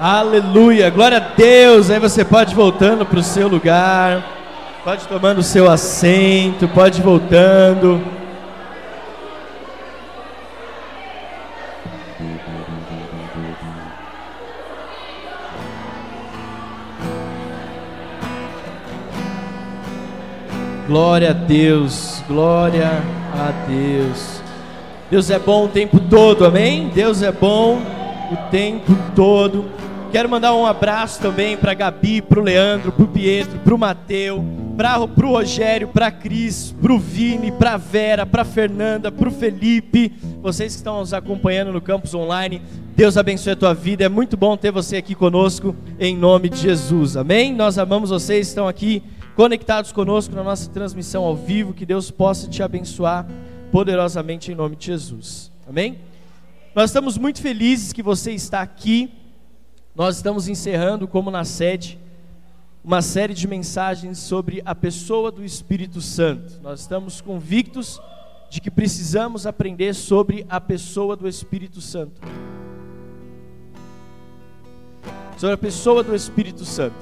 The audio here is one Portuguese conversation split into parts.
Aleluia, glória a Deus. Aí você pode ir voltando para o seu lugar, pode tomando o seu assento, pode ir voltando. Glória a Deus, glória a Deus. Deus é bom o tempo todo, amém? Deus é bom o tempo todo. Quero mandar um abraço também para Gabi, para o Leandro, para o Pietro, para o Mateu, para o Rogério, para Cris, para o Vini, para Vera, para Fernanda, para o Felipe, vocês que estão nos acompanhando no campus online. Deus abençoe a tua vida. É muito bom ter você aqui conosco em nome de Jesus. Amém? Nós amamos vocês, estão aqui conectados conosco na nossa transmissão ao vivo. Que Deus possa te abençoar poderosamente em nome de Jesus. Amém? Nós estamos muito felizes que você está aqui. Nós estamos encerrando, como na sede, uma série de mensagens sobre a pessoa do Espírito Santo. Nós estamos convictos de que precisamos aprender sobre a pessoa do Espírito Santo. Sobre a pessoa do Espírito Santo.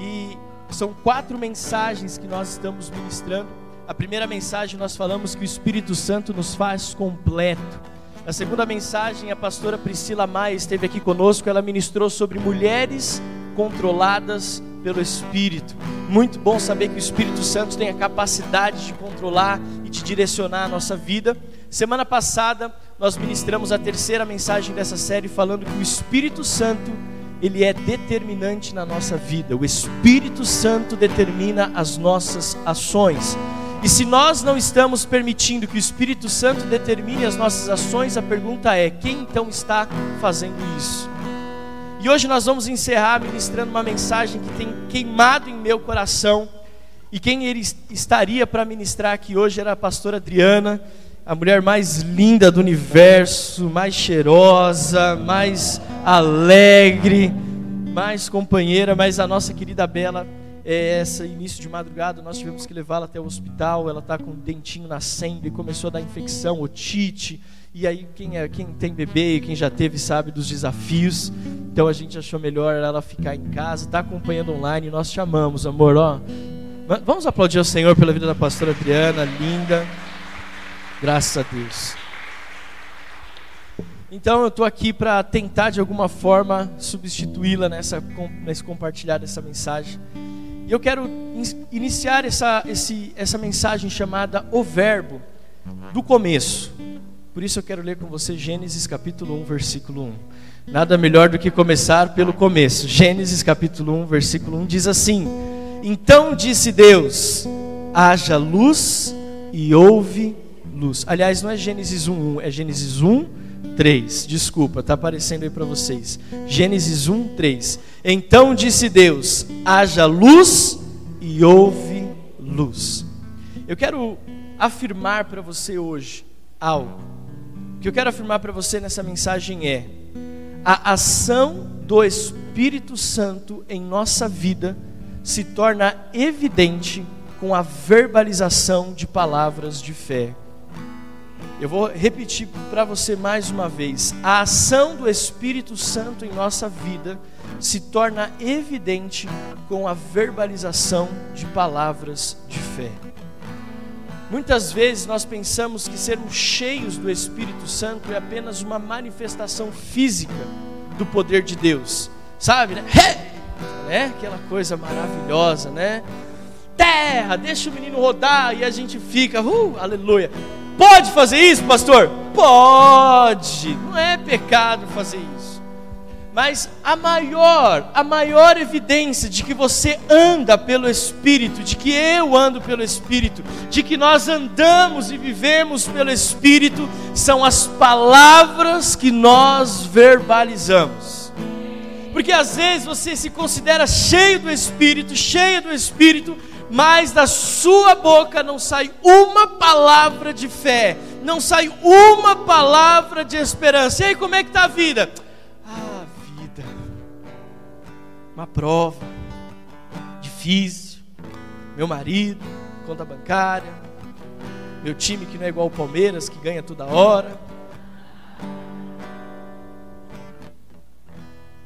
E são quatro mensagens que nós estamos ministrando. A primeira mensagem nós falamos que o Espírito Santo nos faz completo. Na segunda mensagem, a pastora Priscila Maia esteve aqui conosco. Ela ministrou sobre mulheres controladas pelo Espírito. Muito bom saber que o Espírito Santo tem a capacidade de controlar e de direcionar a nossa vida. Semana passada, nós ministramos a terceira mensagem dessa série falando que o Espírito Santo ele é determinante na nossa vida. O Espírito Santo determina as nossas ações. E se nós não estamos permitindo que o Espírito Santo determine as nossas ações, a pergunta é: quem então está fazendo isso? E hoje nós vamos encerrar ministrando uma mensagem que tem queimado em meu coração. E quem ele estaria para ministrar aqui hoje era a pastora Adriana, a mulher mais linda do universo, mais cheirosa, mais alegre, mais companheira, mas a nossa querida Bela, é, esse início de madrugada, nós tivemos que levá-la até o hospital, ela está com um dentinho nascendo e começou a dar infecção, otite, e aí quem, é, quem tem bebê quem já teve sabe dos desafios, então a gente achou melhor ela ficar em casa, está acompanhando online, nós chamamos, amor, ó, vamos aplaudir ao Senhor pela vida da pastora Adriana, linda, graças a Deus. Então eu estou aqui para tentar de alguma forma substituí-la nessa nesse compartilhar dessa mensagem. E eu quero iniciar essa, esse, essa mensagem chamada O Verbo, do começo. Por isso eu quero ler com você Gênesis capítulo 1, versículo 1. Nada melhor do que começar pelo começo. Gênesis capítulo 1, versículo 1 diz assim: Então disse Deus: haja luz e houve luz. Aliás, não é Gênesis 1, 1 é Gênesis 1, 3. Desculpa, está aparecendo aí para vocês. Gênesis 1, 3. Então disse Deus: haja luz e houve luz. Eu quero afirmar para você hoje algo. O que eu quero afirmar para você nessa mensagem é: a ação do Espírito Santo em nossa vida se torna evidente com a verbalização de palavras de fé. Eu vou repetir para você mais uma vez: a ação do Espírito Santo em nossa vida se torna evidente com a verbalização de palavras de fé. Muitas vezes nós pensamos que sermos cheios do Espírito Santo é apenas uma manifestação física do poder de Deus, sabe? Né? né? Aquela coisa maravilhosa, né? Terra, deixa o menino rodar e a gente fica, uh, aleluia. Pode fazer isso, pastor? Pode. Não é pecado fazer isso. Mas a maior, a maior evidência de que você anda pelo Espírito, de que eu ando pelo Espírito, de que nós andamos e vivemos pelo Espírito, são as palavras que nós verbalizamos. Porque às vezes você se considera cheio do Espírito, cheio do Espírito, mas da sua boca não sai uma palavra de fé, não sai uma palavra de esperança. E aí, como é que está a vida? Ah, vida, uma prova, difícil. Meu marido, conta bancária, meu time que não é igual o Palmeiras, que ganha toda hora.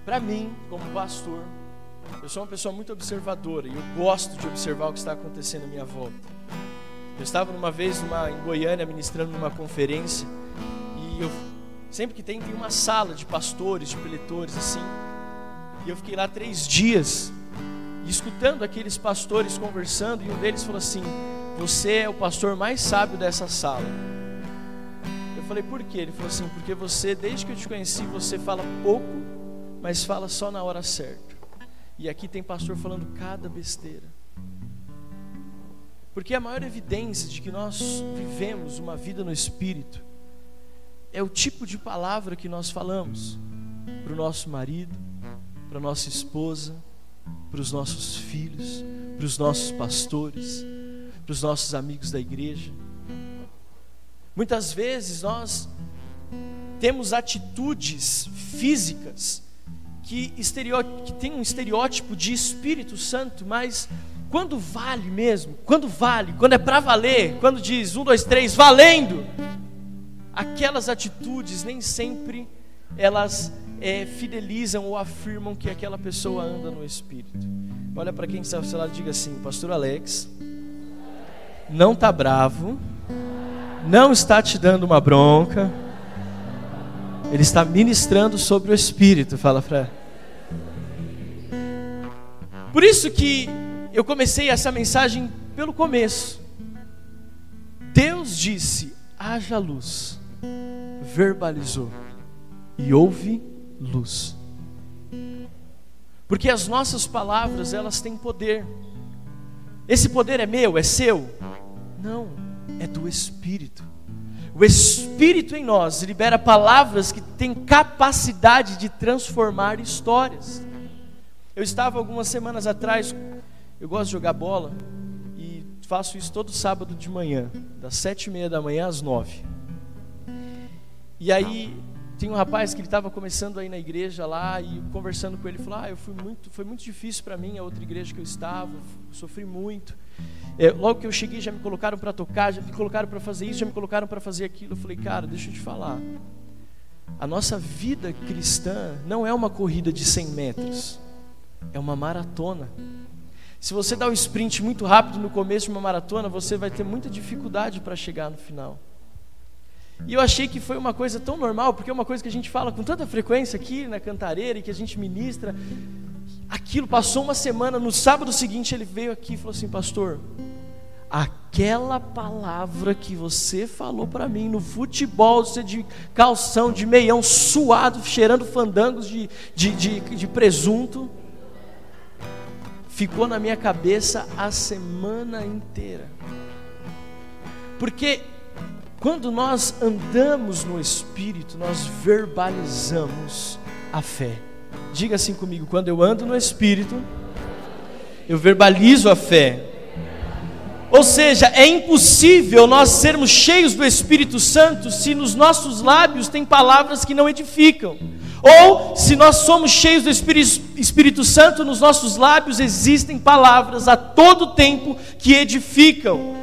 para mim, como pastor, eu sou uma pessoa muito observadora e eu gosto de observar o que está acontecendo à minha volta. Eu estava uma vez numa, em Goiânia ministrando numa conferência e eu sempre que tem tem uma sala de pastores, de preletores assim. E eu fiquei lá três dias escutando aqueles pastores conversando e um deles falou assim: "Você é o pastor mais sábio dessa sala." Eu falei: "Por quê?" Ele falou assim: "Porque você, desde que eu te conheci, você fala pouco, mas fala só na hora certa." E aqui tem pastor falando cada besteira. Porque a maior evidência de que nós vivemos uma vida no Espírito é o tipo de palavra que nós falamos para o nosso marido, para nossa esposa, para os nossos filhos, para os nossos pastores, para os nossos amigos da igreja. Muitas vezes nós temos atitudes físicas que, que tem um estereótipo de Espírito Santo, mas quando vale mesmo, quando vale, quando é para valer, quando diz um, dois, três, valendo, aquelas atitudes nem sempre elas é, fidelizam ou afirmam que aquela pessoa anda no Espírito. Olha para quem está ao seu lado e diga assim: Pastor Alex, não está bravo, não está te dando uma bronca, ele está ministrando sobre o Espírito. Fala para por isso que eu comecei essa mensagem pelo começo. Deus disse: haja luz, verbalizou e houve luz. Porque as nossas palavras, elas têm poder. Esse poder é meu, é seu? Não, é do Espírito. O Espírito em nós libera palavras que têm capacidade de transformar histórias. Eu estava algumas semanas atrás, eu gosto de jogar bola e faço isso todo sábado de manhã, das sete e meia da manhã às nove. E aí tem um rapaz que ele estava começando aí na igreja lá e conversando com ele, falou: "Ah, eu fui muito, foi muito difícil para mim a outra igreja que eu estava, sofri muito. É, logo que eu cheguei já me colocaram para tocar, já me colocaram para fazer isso, já me colocaram para fazer aquilo. Eu falei: "Cara, deixa eu te falar. A nossa vida cristã não é uma corrida de 100 metros é uma maratona. Se você dá um sprint muito rápido no começo de uma maratona, você vai ter muita dificuldade para chegar no final. E eu achei que foi uma coisa tão normal, porque é uma coisa que a gente fala com tanta frequência aqui na cantareira e que a gente ministra. Aquilo passou uma semana, no sábado seguinte ele veio aqui e falou assim: Pastor, aquela palavra que você falou para mim no futebol, você de calção, de meião, suado, cheirando fandangos de, de, de, de presunto ficou na minha cabeça a semana inteira. Porque quando nós andamos no Espírito, nós verbalizamos a fé. Diga assim comigo: quando eu ando no Espírito, eu verbalizo a fé. Ou seja, é impossível nós sermos cheios do Espírito Santo se nos nossos lábios tem palavras que não edificam. Ou, se nós somos cheios do Espírito, Espírito Santo, nos nossos lábios existem palavras a todo tempo que edificam.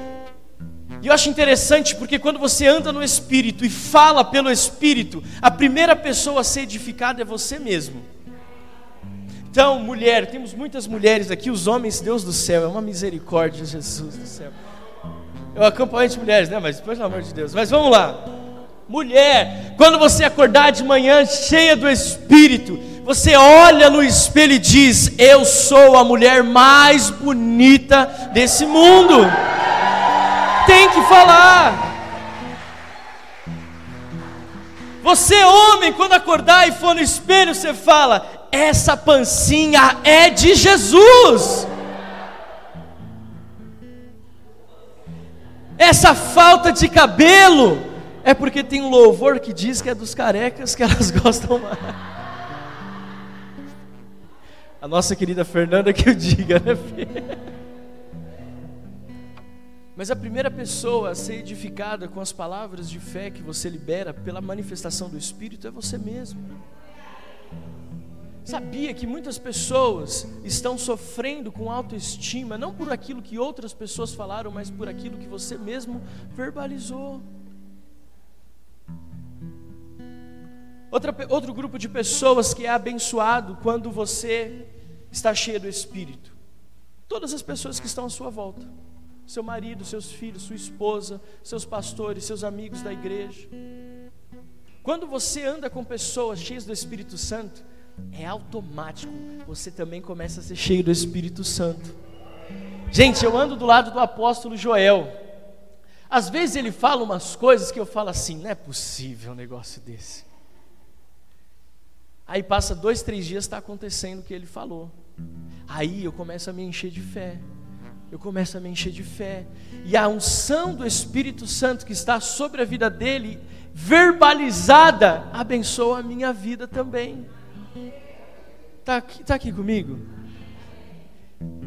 E eu acho interessante porque quando você anda no Espírito e fala pelo Espírito, a primeira pessoa a ser edificada é você mesmo. Então, mulher, temos muitas mulheres aqui, os homens, Deus do céu, é uma misericórdia, Jesus do céu. Eu acompanho as mulheres, né? Mas pelo amor de Deus. Mas vamos lá. Mulher, quando você acordar de manhã cheia do Espírito, você olha no espelho e diz: Eu sou a mulher mais bonita desse mundo. Tem que falar. Você, homem, quando acordar e for no espelho, você fala: Essa pancinha é de Jesus. Essa falta de cabelo é porque tem um louvor que diz que é dos carecas que elas gostam mais. A nossa querida Fernanda que eu diga, né, filha? Mas a primeira pessoa a ser edificada com as palavras de fé que você libera pela manifestação do Espírito é você mesmo. Sabia que muitas pessoas estão sofrendo com autoestima, não por aquilo que outras pessoas falaram, mas por aquilo que você mesmo verbalizou. Outra, outro grupo de pessoas que é abençoado quando você está cheio do Espírito. Todas as pessoas que estão à sua volta. Seu marido, seus filhos, sua esposa, seus pastores, seus amigos da igreja. Quando você anda com pessoas cheias do Espírito Santo, é automático, você também começa a ser cheio do Espírito Santo. Gente, eu ando do lado do apóstolo Joel. Às vezes ele fala umas coisas que eu falo assim: não é possível um negócio desse. Aí passa dois, três dias, está acontecendo o que ele falou. Aí eu começo a me encher de fé. Eu começo a me encher de fé. E a unção do Espírito Santo que está sobre a vida dele, verbalizada, abençoa a minha vida também. Está aqui, tá aqui comigo?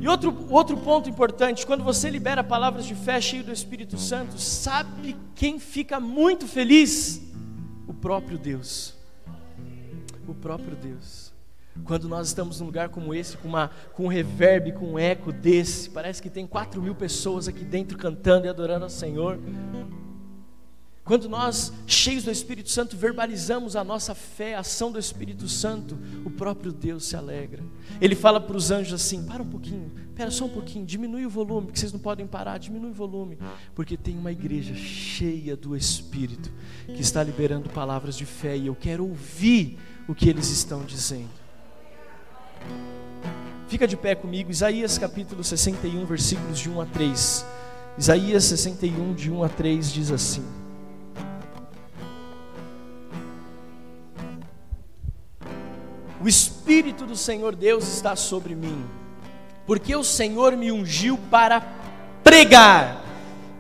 E outro, outro ponto importante, quando você libera palavras de fé cheio do Espírito Santo, sabe quem fica muito feliz? O próprio Deus o próprio Deus. Quando nós estamos num lugar como esse, com, uma, com um reverb, com um eco desse, parece que tem quatro mil pessoas aqui dentro cantando e adorando ao Senhor. Quando nós, cheios do Espírito Santo, verbalizamos a nossa fé, a ação do Espírito Santo, o próprio Deus se alegra. Ele fala para os anjos assim: para um pouquinho, espera só um pouquinho, diminui o volume, que vocês não podem parar, diminui o volume, porque tem uma igreja cheia do Espírito que está liberando palavras de fé e eu quero ouvir o que eles estão dizendo. Fica de pé comigo, Isaías capítulo 61, versículos de 1 a 3. Isaías 61, de 1 a 3 diz assim: O Espírito do Senhor Deus está sobre mim, porque o Senhor me ungiu para pregar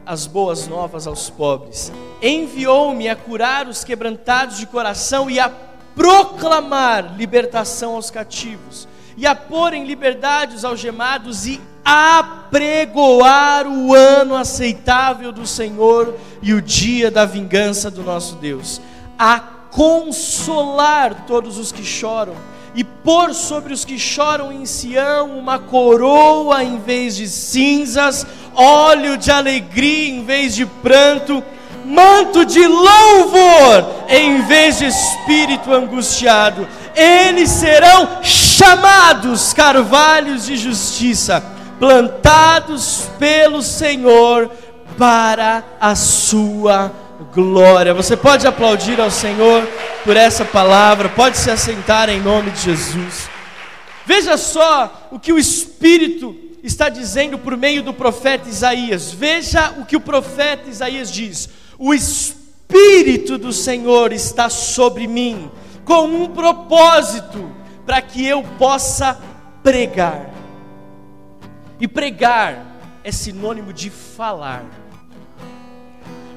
as boas novas aos pobres, enviou-me a curar os quebrantados de coração e a proclamar libertação aos cativos, e a pôr em liberdade os algemados, e apregoar o ano aceitável do Senhor e o dia da vingança do nosso Deus, a consolar todos os que choram, e pôr sobre os que choram em Sião uma coroa em vez de cinzas, óleo de alegria em vez de pranto, manto de louvor em vez de espírito angustiado. Eles serão chamados carvalhos de justiça, plantados pelo Senhor para a sua glória. Você pode aplaudir ao Senhor por essa palavra, pode se assentar em nome de Jesus. Veja só o que o Espírito está dizendo por meio do profeta Isaías. Veja o que o profeta Isaías diz: o Espírito do Senhor está sobre mim, com um propósito, para que eu possa pregar. E pregar é sinônimo de falar.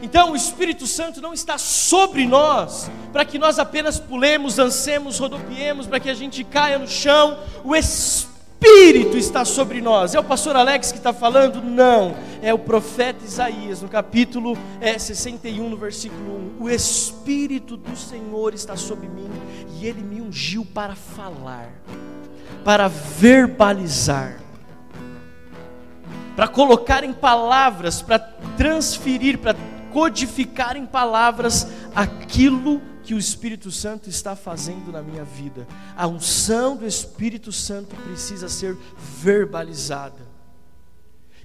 Então o Espírito Santo não está sobre nós, para que nós apenas pulemos, dancemos, rodopiemos, para que a gente caia no chão. O Espírito está sobre nós. É o pastor Alex que está falando? Não. É o profeta Isaías, no capítulo é, 61, no versículo 1. O Espírito do Senhor está sobre mim e ele me ungiu para falar, para verbalizar, para colocar em palavras, para transferir, para codificar em palavras aquilo que o Espírito Santo está fazendo na minha vida. A unção do Espírito Santo precisa ser verbalizada.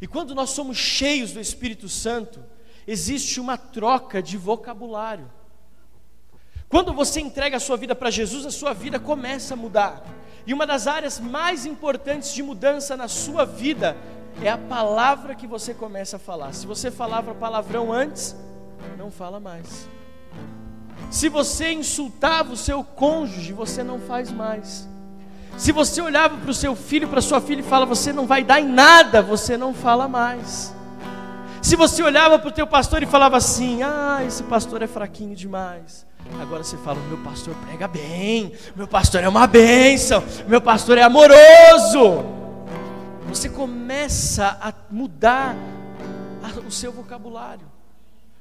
E quando nós somos cheios do Espírito Santo, existe uma troca de vocabulário. Quando você entrega a sua vida para Jesus, a sua vida começa a mudar. E uma das áreas mais importantes de mudança na sua vida é a palavra que você começa a falar. Se você falava palavrão antes, não fala mais. Se você insultava o seu cônjuge, você não faz mais. Se você olhava para o seu filho, para sua filha e fala, você não vai dar em nada, você não fala mais. Se você olhava para o teu pastor e falava assim, ah, esse pastor é fraquinho demais. Agora você fala, meu pastor prega bem, meu pastor é uma bênção, meu pastor é amoroso. Você começa a mudar o seu vocabulário.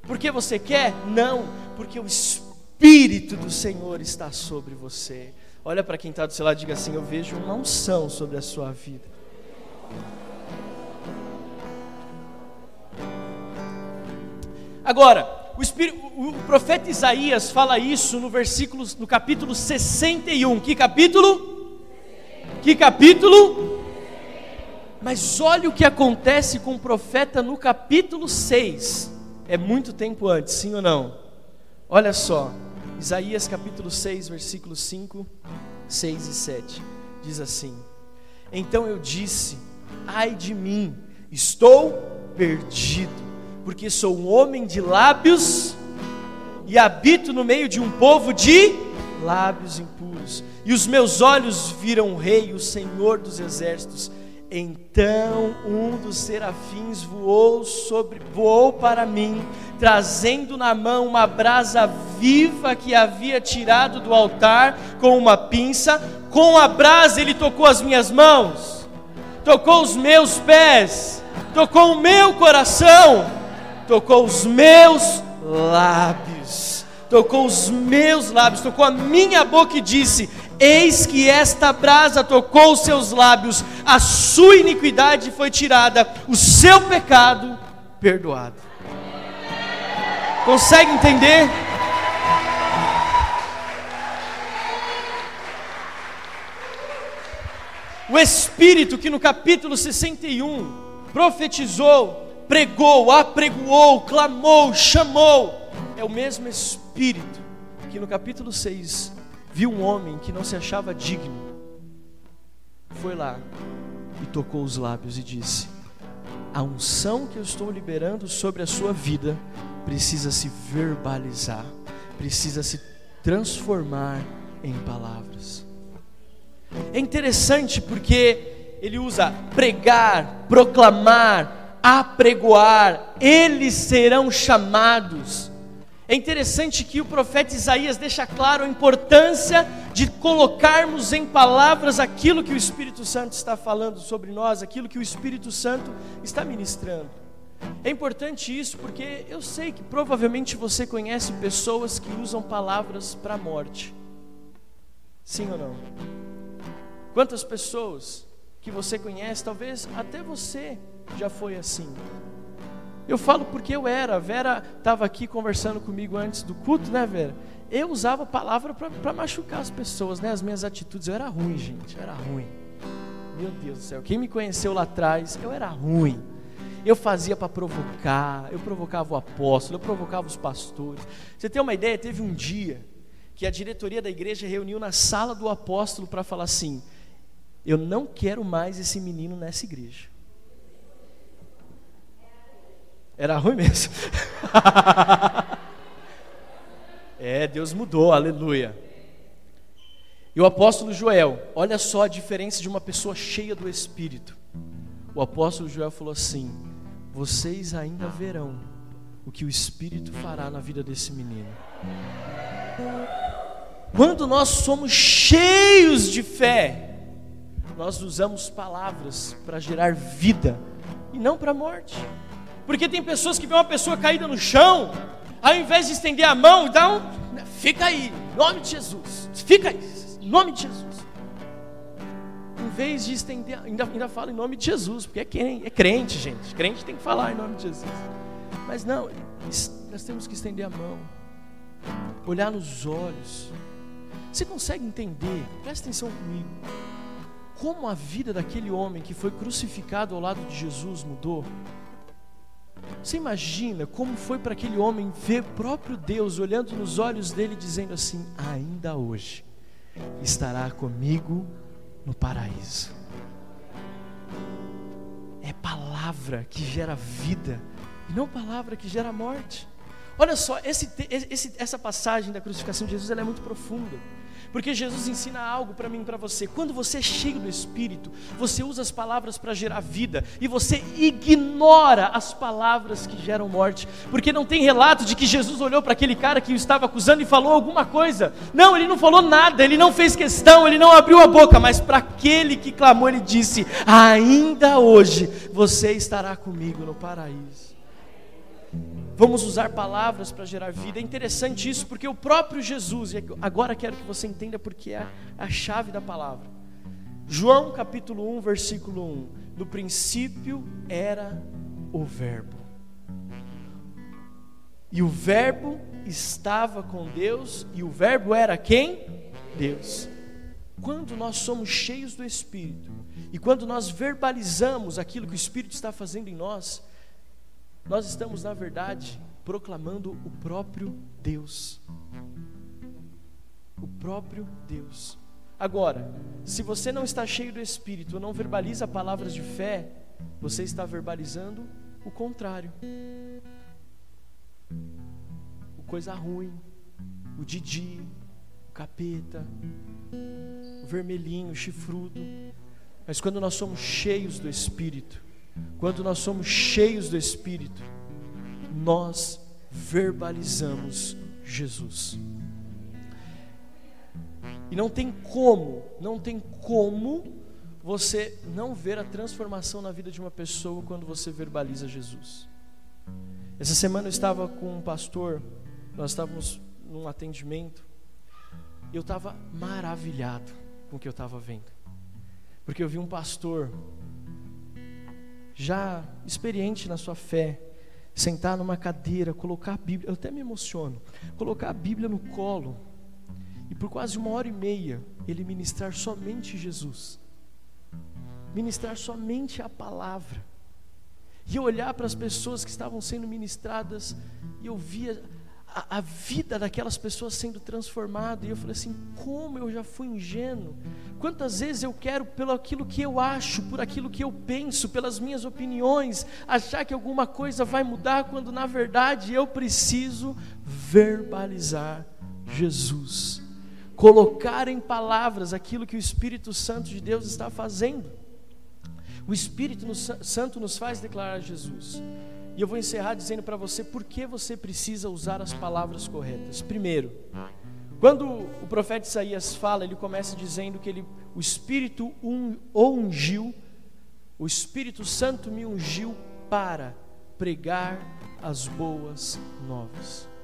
Porque você quer? Não, porque o Espírito do Senhor está sobre você. Olha para quem está do seu lado e diga assim: Eu vejo uma unção sobre a sua vida. Agora, o, Espírito, o, profeta Isaías fala isso no versículo, no capítulo 61. Que capítulo? Que capítulo? Mas olha o que acontece com o profeta no capítulo 6. É muito tempo antes, sim ou não? Olha só, Isaías capítulo 6, versículos 5, 6 e 7. Diz assim: Então eu disse: Ai de mim, estou perdido porque sou um homem de lábios e habito no meio de um povo de lábios impuros. E os meus olhos viram o Rei, o Senhor dos exércitos. Então um dos serafins voou sobre voou para mim, trazendo na mão uma brasa viva que havia tirado do altar com uma pinça. Com a brasa ele tocou as minhas mãos, tocou os meus pés, tocou o meu coração tocou os meus lábios, tocou os meus lábios, tocou a minha boca e disse: Eis que esta brasa tocou os seus lábios, a sua iniquidade foi tirada, o seu pecado perdoado. Consegue entender? O Espírito que no capítulo 61 profetizou pregou, apregoou, clamou, chamou. É o mesmo Espírito que no capítulo 6 viu um homem que não se achava digno. Foi lá e tocou os lábios e disse: A unção que eu estou liberando sobre a sua vida precisa se verbalizar, precisa se transformar em palavras. É interessante porque ele usa pregar, proclamar, apregoar, eles serão chamados. É interessante que o profeta Isaías deixa claro a importância de colocarmos em palavras aquilo que o Espírito Santo está falando sobre nós, aquilo que o Espírito Santo está ministrando. É importante isso porque eu sei que provavelmente você conhece pessoas que usam palavras para a morte. Sim ou não? Quantas pessoas que você conhece, talvez até você já foi assim. Eu falo porque eu era. A Vera estava aqui conversando comigo antes do culto, né, Vera? Eu usava palavra para machucar as pessoas, né? As minhas atitudes. Eu era ruim, gente. Eu era ruim. Meu Deus do céu. Quem me conheceu lá atrás, eu era ruim. Eu fazia para provocar. Eu provocava o apóstolo. Eu provocava os pastores. Você tem uma ideia? Teve um dia que a diretoria da igreja reuniu na sala do apóstolo para falar assim: Eu não quero mais esse menino nessa igreja. Era ruim mesmo. é, Deus mudou, aleluia. E o apóstolo Joel, olha só a diferença de uma pessoa cheia do Espírito. O apóstolo Joel falou assim: Vocês ainda verão o que o Espírito fará na vida desse menino. Quando nós somos cheios de fé, nós usamos palavras para gerar vida e não para morte. Porque tem pessoas que vêem uma pessoa caída no chão, ao invés de estender a mão, dá um. Fica aí, em nome de Jesus. Fica aí, em nome de Jesus. Em vez de estender, ainda, ainda fala em nome de Jesus, porque é, quem, é crente, gente. Crente tem que falar em nome de Jesus. Mas não, nós temos que estender a mão, olhar nos olhos. Você consegue entender? Presta atenção comigo. Como a vida daquele homem que foi crucificado ao lado de Jesus mudou? Você imagina como foi para aquele homem ver próprio Deus olhando nos olhos dele dizendo assim: ainda hoje estará comigo no paraíso. É palavra que gera vida e não palavra que gera morte. Olha só, esse, esse, essa passagem da crucificação de Jesus é muito profunda. Porque Jesus ensina algo para mim e para você. Quando você é cheio do Espírito, você usa as palavras para gerar vida e você ignora as palavras que geram morte. Porque não tem relato de que Jesus olhou para aquele cara que o estava acusando e falou alguma coisa. Não, ele não falou nada, ele não fez questão, ele não abriu a boca, mas para aquele que clamou, ele disse: Ainda hoje você estará comigo no paraíso. Vamos usar palavras para gerar vida. É interessante isso porque o próprio Jesus, e agora quero que você entenda porque é a chave da palavra. João capítulo 1, versículo 1. No princípio era o Verbo. E o Verbo estava com Deus, e o Verbo era quem? Deus. Quando nós somos cheios do Espírito, e quando nós verbalizamos aquilo que o Espírito está fazendo em nós, nós estamos, na verdade, proclamando o próprio Deus. O próprio Deus. Agora, se você não está cheio do Espírito, não verbaliza palavras de fé, você está verbalizando o contrário. O coisa ruim, o Didi, o capeta, o vermelhinho, o chifrudo. Mas quando nós somos cheios do Espírito, quando nós somos cheios do Espírito, nós verbalizamos Jesus. E não tem como, não tem como você não ver a transformação na vida de uma pessoa quando você verbaliza Jesus. Essa semana eu estava com um pastor, nós estávamos num atendimento, e eu estava maravilhado com o que eu estava vendo. Porque eu vi um pastor, já experiente na sua fé, sentar numa cadeira, colocar a Bíblia, eu até me emociono, colocar a Bíblia no colo, e por quase uma hora e meia, ele ministrar somente Jesus, ministrar somente a palavra, e olhar para as pessoas que estavam sendo ministradas, e eu via a, a, vida daquelas pessoas sendo transformada. E eu falei assim: como eu já fui ingênuo. Quantas vezes eu quero, pelo aquilo que eu acho, por aquilo que eu penso, pelas minhas opiniões, achar que alguma coisa vai mudar, quando na verdade eu preciso verbalizar Jesus. Colocar em palavras aquilo que o Espírito Santo de Deus está fazendo. O Espírito Santo nos faz declarar Jesus. E eu vou encerrar dizendo para você por que você precisa usar as palavras corretas. Primeiro, quando o profeta Isaías fala, ele começa dizendo que ele, o Espírito o ungiu, o Espírito Santo me ungiu para pregar as boas novas.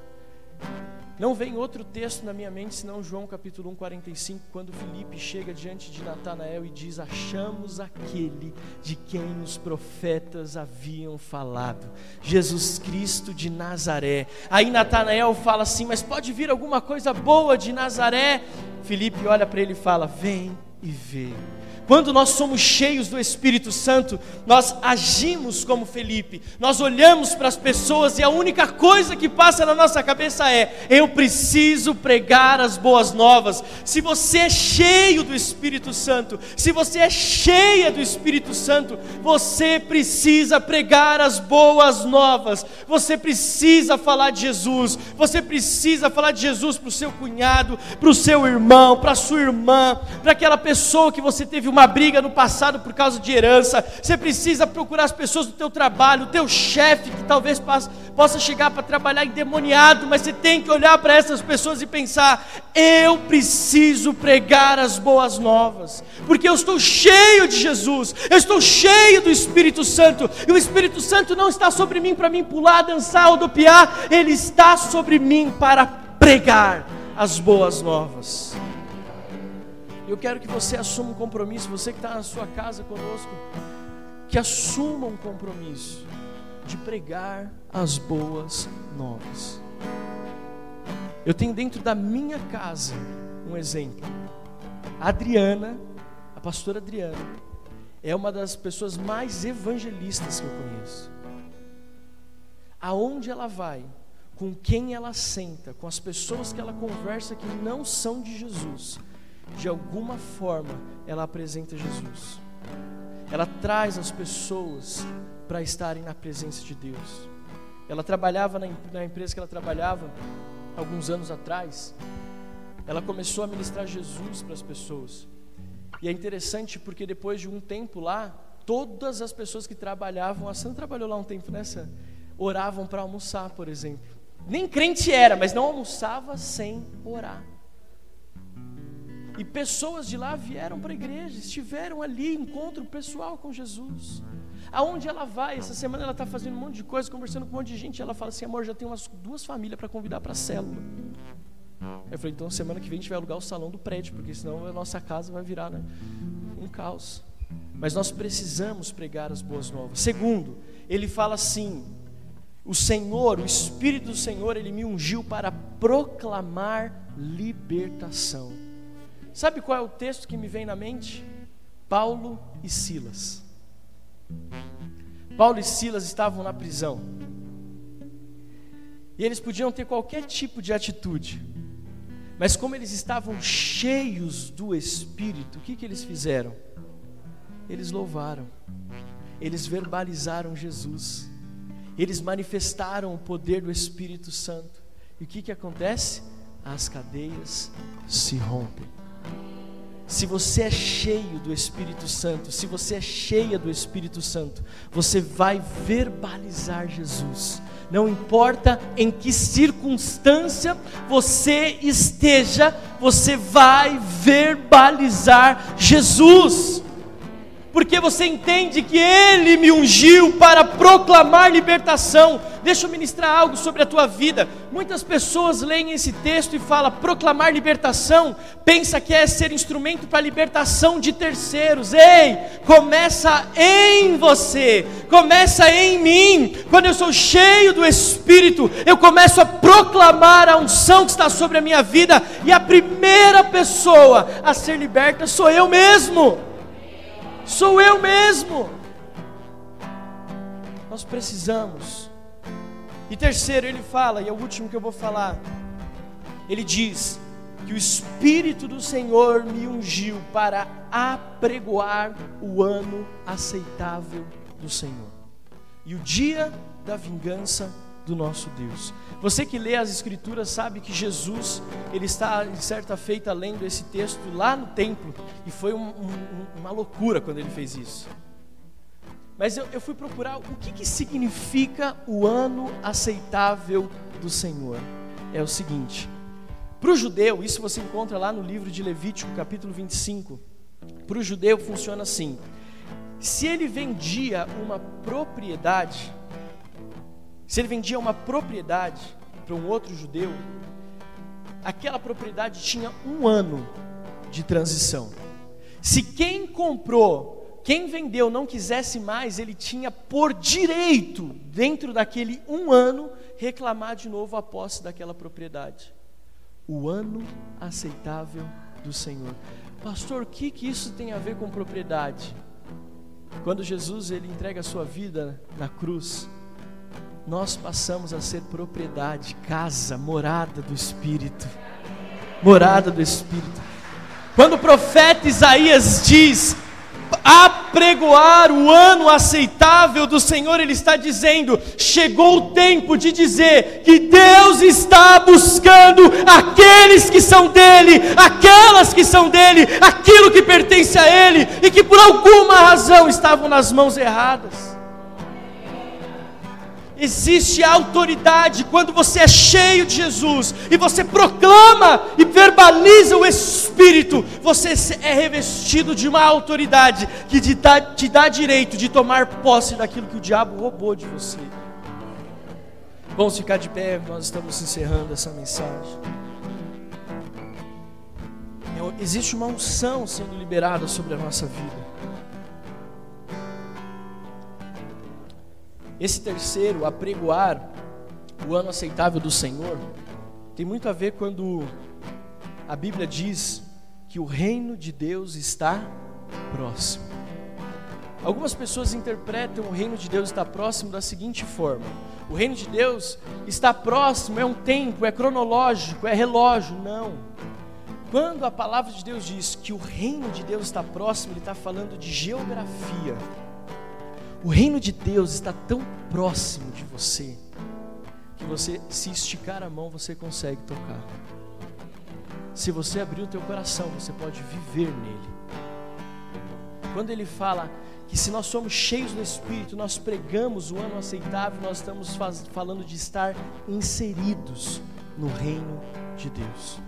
Não vem outro texto na minha mente senão João capítulo 1, 45, quando Felipe chega diante de Natanael e diz: Achamos aquele de quem os profetas haviam falado, Jesus Cristo de Nazaré. Aí Natanael fala assim: Mas pode vir alguma coisa boa de Nazaré? Felipe olha para ele e fala: Vem e vê. Quando nós somos cheios do Espírito Santo, nós agimos como Felipe, nós olhamos para as pessoas e a única coisa que passa na nossa cabeça é: eu preciso pregar as boas novas. Se você é cheio do Espírito Santo, se você é cheia do Espírito Santo, você precisa pregar as boas novas, você precisa falar de Jesus, você precisa falar de Jesus para o seu cunhado, para o seu irmão, para a sua irmã, para aquela pessoa que você teve uma uma briga no passado por causa de herança, você precisa procurar as pessoas do teu trabalho, o teu chefe que talvez possa chegar para trabalhar endemoniado, mas você tem que olhar para essas pessoas e pensar: eu preciso pregar as boas novas, porque eu estou cheio de Jesus, eu estou cheio do Espírito Santo, e o Espírito Santo não está sobre mim para me pular, dançar, rodopiar, ele está sobre mim para pregar as boas novas. Eu quero que você assuma um compromisso, você que está na sua casa conosco, que assuma um compromisso de pregar as boas novas. Eu tenho dentro da minha casa um exemplo. A Adriana, a pastora Adriana, é uma das pessoas mais evangelistas que eu conheço. Aonde ela vai, com quem ela senta, com as pessoas que ela conversa que não são de Jesus, de alguma forma, ela apresenta Jesus. Ela traz as pessoas para estarem na presença de Deus. Ela trabalhava na, na empresa que ela trabalhava alguns anos atrás. Ela começou a ministrar Jesus para as pessoas. E é interessante porque depois de um tempo lá, todas as pessoas que trabalhavam, a Sandra trabalhou lá um tempo nessa, oravam para almoçar, por exemplo. Nem crente era, mas não almoçava sem orar. E pessoas de lá vieram para a igreja, estiveram ali, encontro pessoal com Jesus. Aonde ela vai? Essa semana ela está fazendo um monte de coisa, conversando com um monte de gente. Ela fala assim: amor, já tem umas duas famílias para convidar para a célula. Eu falei: então semana que vem a gente vai alugar o salão do prédio, porque senão a nossa casa vai virar né, um caos. Mas nós precisamos pregar as boas novas. Segundo, ele fala assim: o Senhor, o Espírito do Senhor, ele me ungiu para proclamar libertação. Sabe qual é o texto que me vem na mente? Paulo e Silas. Paulo e Silas estavam na prisão. E eles podiam ter qualquer tipo de atitude. Mas como eles estavam cheios do Espírito, o que, que eles fizeram? Eles louvaram, eles verbalizaram Jesus, eles manifestaram o poder do Espírito Santo. E o que, que acontece? As cadeias se rompem. Se você é cheio do Espírito Santo, se você é cheia do Espírito Santo, você vai verbalizar Jesus. Não importa em que circunstância você esteja, você vai verbalizar Jesus porque você entende que Ele me ungiu para proclamar libertação. Deixa eu ministrar algo sobre a tua vida. Muitas pessoas leem esse texto e falam proclamar libertação, pensa que é ser instrumento para libertação de terceiros. Ei, começa em você, começa em mim. Quando eu sou cheio do Espírito, eu começo a proclamar a unção que está sobre a minha vida, e a primeira pessoa a ser liberta sou eu mesmo sou eu mesmo. Nós precisamos. E terceiro, ele fala, e é o último que eu vou falar. Ele diz que o Espírito do Senhor me ungiu para apregoar o ano aceitável do Senhor e o dia da vingança do nosso Deus. Você que lê as Escrituras sabe que Jesus, ele está em certa feita lendo esse texto lá no templo e foi um, um, uma loucura quando ele fez isso. Mas eu, eu fui procurar o que, que significa o ano aceitável do Senhor. É o seguinte: para o judeu, isso você encontra lá no livro de Levítico, capítulo 25. Para o judeu funciona assim: se ele vendia uma propriedade, se ele vendia uma propriedade para um outro judeu, aquela propriedade tinha um ano de transição. Se quem comprou, quem vendeu não quisesse mais, ele tinha por direito, dentro daquele um ano, reclamar de novo a posse daquela propriedade. O ano aceitável do Senhor. Pastor, o que, que isso tem a ver com propriedade? Quando Jesus ele entrega a sua vida na cruz, nós passamos a ser propriedade, casa, morada do Espírito. Morada do Espírito. Quando o profeta Isaías diz: apregoar o ano aceitável do Senhor, ele está dizendo: chegou o tempo de dizer que Deus está buscando aqueles que são dele, aquelas que são dele, aquilo que pertence a ele e que por alguma razão estavam nas mãos erradas. Existe autoridade quando você é cheio de Jesus e você proclama e verbaliza o Espírito, você é revestido de uma autoridade que te dá, te dá direito de tomar posse daquilo que o diabo roubou de você. Vamos ficar de pé, nós estamos encerrando essa mensagem. Existe uma unção sendo liberada sobre a nossa vida. Esse terceiro, apregoar o ano aceitável do Senhor, tem muito a ver quando a Bíblia diz que o reino de Deus está próximo. Algumas pessoas interpretam o reino de Deus está próximo da seguinte forma: o reino de Deus está próximo, é um tempo, é cronológico, é relógio. Não. Quando a palavra de Deus diz que o reino de Deus está próximo, Ele está falando de geografia. O reino de Deus está tão próximo de você que você, se esticar a mão, você consegue tocar. Se você abrir o teu coração, você pode viver nele. Quando ele fala que se nós somos cheios do Espírito, nós pregamos o ano aceitável, nós estamos faz, falando de estar inseridos no reino de Deus.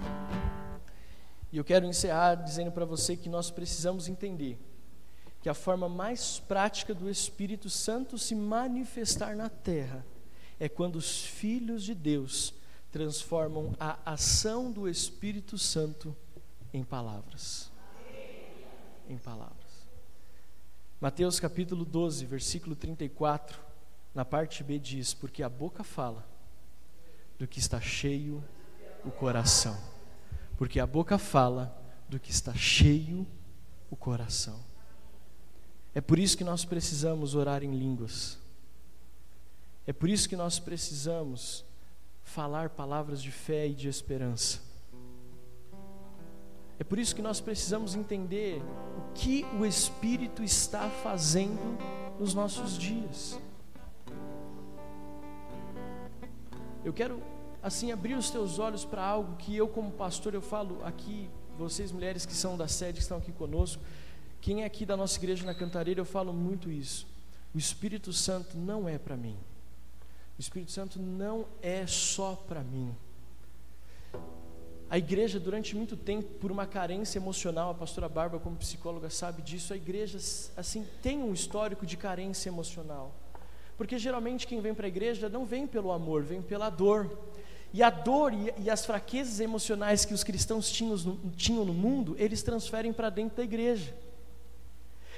E eu quero encerrar dizendo para você que nós precisamos entender que a forma mais prática do Espírito Santo se manifestar na terra é quando os filhos de Deus transformam a ação do Espírito Santo em palavras. Em palavras. Mateus capítulo 12, versículo 34, Na parte B diz: Porque a boca fala do que está cheio o coração. Porque a boca fala do que está cheio o coração. É por isso que nós precisamos orar em línguas. É por isso que nós precisamos falar palavras de fé e de esperança. É por isso que nós precisamos entender o que o Espírito está fazendo nos nossos dias. Eu quero assim abrir os teus olhos para algo que eu como pastor eu falo aqui, vocês mulheres que são da sede que estão aqui conosco, quem é aqui da nossa igreja na Cantareira, eu falo muito isso. O Espírito Santo não é para mim. O Espírito Santo não é só para mim. A igreja, durante muito tempo, por uma carência emocional, a pastora Bárbara, como psicóloga, sabe disso, a igreja, assim, tem um histórico de carência emocional. Porque geralmente quem vem para a igreja não vem pelo amor, vem pela dor. E a dor e, e as fraquezas emocionais que os cristãos tinham, tinham no mundo, eles transferem para dentro da igreja.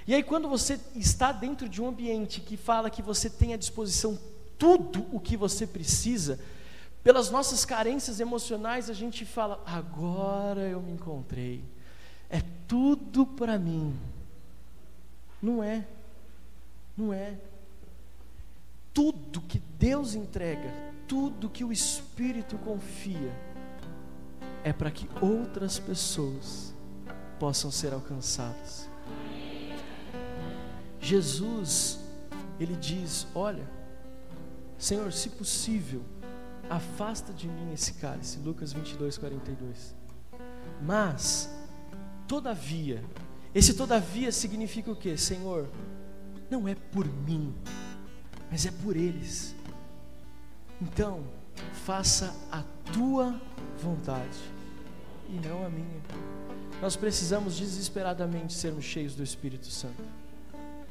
E aí, quando você está dentro de um ambiente que fala que você tem à disposição tudo o que você precisa, pelas nossas carências emocionais, a gente fala: agora eu me encontrei, é tudo para mim. Não é, não é. Tudo que Deus entrega, tudo que o Espírito confia, é para que outras pessoas possam ser alcançadas. Jesus, ele diz: Olha, Senhor, se possível, afasta de mim esse cálice. Lucas 22, 42. Mas, todavia, esse todavia significa o que? Senhor, não é por mim, mas é por eles. Então, faça a tua vontade e não a minha. Nós precisamos desesperadamente sermos cheios do Espírito Santo.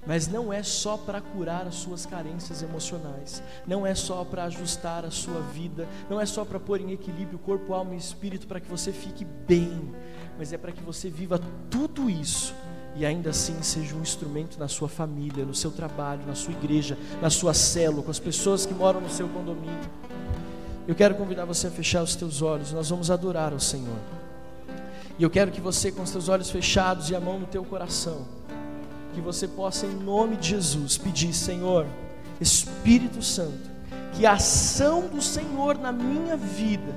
Mas não é só para curar as suas carências emocionais, não é só para ajustar a sua vida, não é só para pôr em equilíbrio corpo, alma e espírito para que você fique bem, mas é para que você viva tudo isso e ainda assim seja um instrumento na sua família, no seu trabalho, na sua igreja, na sua célula, com as pessoas que moram no seu condomínio. Eu quero convidar você a fechar os teus olhos, nós vamos adorar ao Senhor. E eu quero que você, com os teus olhos fechados e a mão no teu coração, que você possa, em nome de Jesus, pedir, Senhor, Espírito Santo, que a ação do Senhor na minha vida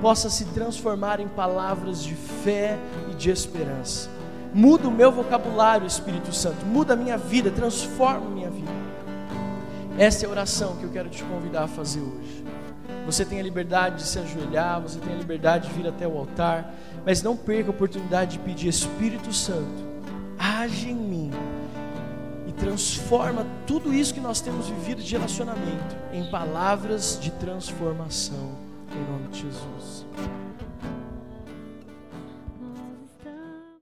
possa se transformar em palavras de fé e de esperança. Muda o meu vocabulário, Espírito Santo, muda a minha vida, transforma a minha vida. Essa é a oração que eu quero te convidar a fazer hoje. Você tem a liberdade de se ajoelhar, você tem a liberdade de vir até o altar, mas não perca a oportunidade de pedir Espírito Santo, age em mim transforma tudo isso que nós temos vivido de relacionamento em palavras de transformação, em nome de Jesus.